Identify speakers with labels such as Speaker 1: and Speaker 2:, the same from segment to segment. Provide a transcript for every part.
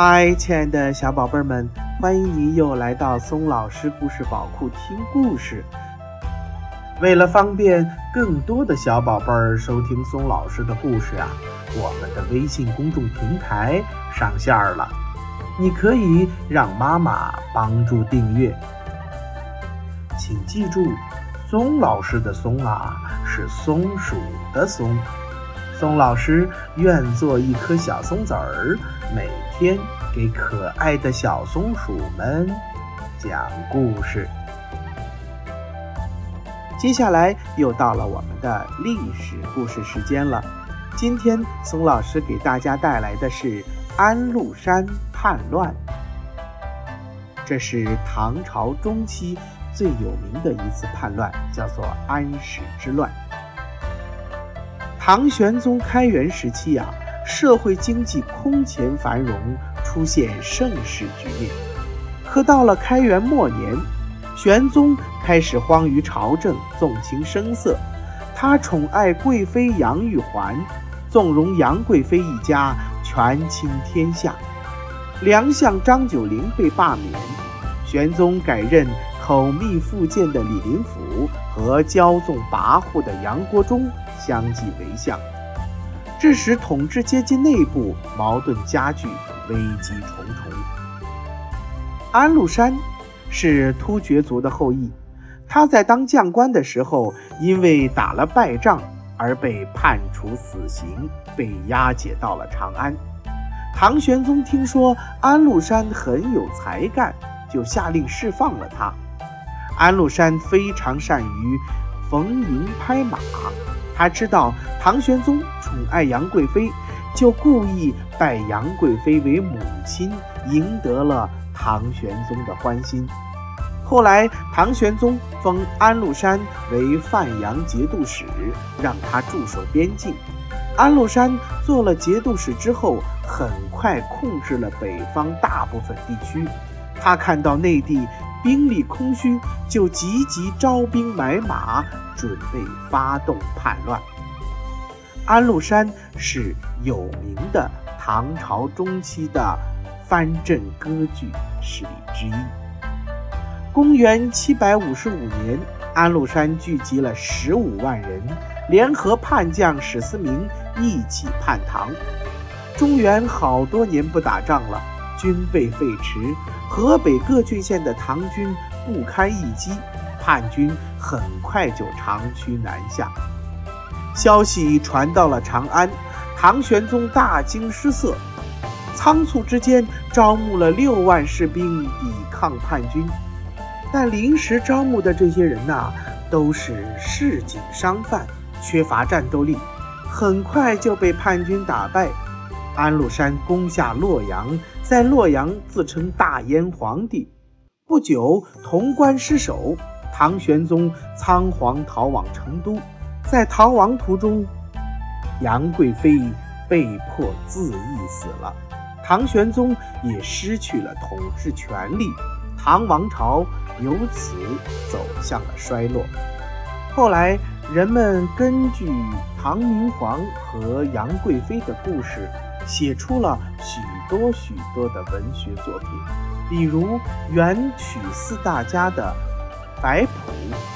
Speaker 1: 嗨，亲爱的小宝贝们，欢迎你又来到松老师故事宝库听故事。为了方便更多的小宝贝儿收听松老师的故事啊，我们的微信公众平台上线了，你可以让妈妈帮助订阅。请记住，松老师的松啊是松鼠的松。松老师愿做一颗小松子儿，每天给可爱的小松鼠们讲故事。接下来又到了我们的历史故事时间了。今天松老师给大家带来的是安禄山叛乱。这是唐朝中期最有名的一次叛乱，叫做安史之乱。唐玄宗开元时期啊，社会经济空前繁荣，出现盛世局面。可到了开元末年，玄宗开始荒于朝政，纵情声色。他宠爱贵妃杨玉环，纵容杨贵妃一家权倾天下。良相张九龄被罢免，玄宗改任口蜜腹剑的李林甫和骄纵跋扈的杨国忠。相继为相，致使统治阶级内部矛盾加剧，危机重重。安禄山是突厥族的后裔，他在当将官的时候，因为打了败仗而被判处死刑，被押解到了长安。唐玄宗听说安禄山很有才干，就下令释放了他。安禄山非常善于逢迎拍马。他知道唐玄宗宠爱杨贵妃，就故意拜杨贵妃为母亲，赢得了唐玄宗的欢心。后来，唐玄宗封安禄山为范阳节度使，让他驻守边境。安禄山做了节度使之后，很快控制了北方大部分地区。他看到内地兵力空虚，就积极招兵买马。准备发动叛乱。安禄山是有名的唐朝中期的藩镇割据势力之一。公元七百五十五年，安禄山聚集了十五万人，联合叛将史思明一起叛唐。中原好多年不打仗了，军备废弛，河北各郡县的唐军不堪一击。叛军很快就长驱南下，消息传到了长安，唐玄宗大惊失色，仓促之间招募了六万士兵抵抗叛军。但临时招募的这些人呐，都是市井商贩，缺乏战斗力，很快就被叛军打败。安禄山攻下洛阳，在洛阳自称大燕皇帝。不久，潼关失守。唐玄宗仓皇逃往成都，在逃亡途中，杨贵妃被迫自缢死了，唐玄宗也失去了统治权力，唐王朝由此走向了衰落。后来，人们根据唐明皇和杨贵妃的故事，写出了许多许多的文学作品，比如元曲四大家的。白朴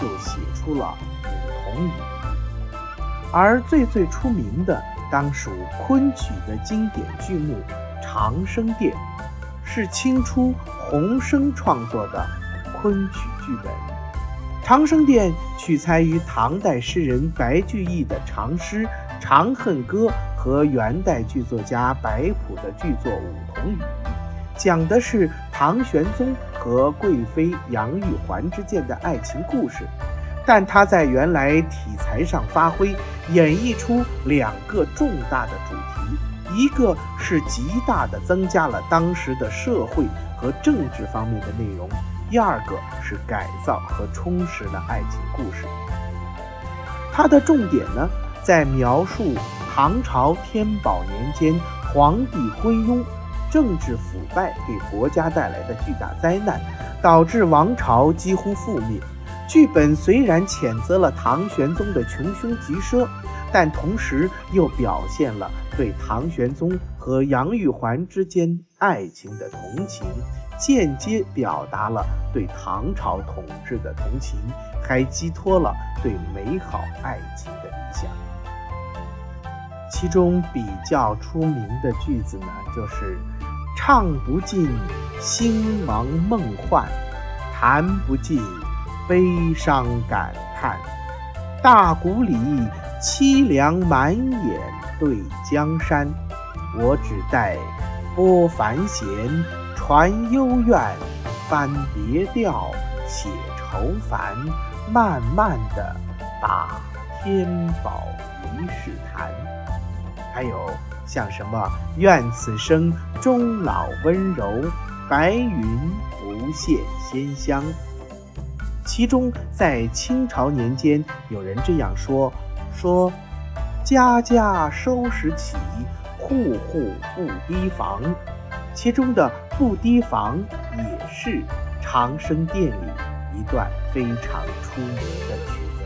Speaker 1: 就写出了五童语，而最最出名的当属昆曲的经典剧目《长生殿》，是清初洪升创作的昆曲剧本。《长生殿》取材于唐代诗人白居易的长诗《长恨歌》和元代剧作家白朴的剧作《梧桐雨》。讲的是唐玄宗和贵妃杨玉环之间的爱情故事，但他在原来题材上发挥，演绎出两个重大的主题：一个是极大的增加了当时的社会和政治方面的内容；第二个是改造和充实了爱情故事。它的重点呢，在描述唐朝天宝年间皇帝昏庸。政治腐败给国家带来的巨大灾难，导致王朝几乎覆灭。剧本虽然谴责了唐玄宗的穷凶极奢，但同时又表现了对唐玄宗和杨玉环之间爱情的同情，间接表达了对唐朝统治的同情，还寄托了对美好爱情的理想。其中比较出名的句子呢，就是“唱不尽兴亡梦幻，弹不尽悲伤感叹，大鼓里。”凄凉满眼对江山，我只待拨繁弦传幽怨，翻别调写愁烦，慢慢的把天宝遗世谈。还有像什么愿此生终老温柔，白云不现仙香。其中在清朝年间，有人这样说。说，家家收拾起，户户不提防。其中的“不提防”也是《长生殿》里一段非常出名的曲子。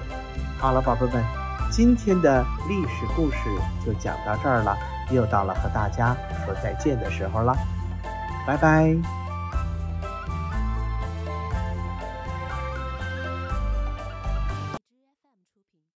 Speaker 1: 好了，宝贝们，今天的历史故事就讲到这儿了，又到了和大家说再见的时候了，拜拜。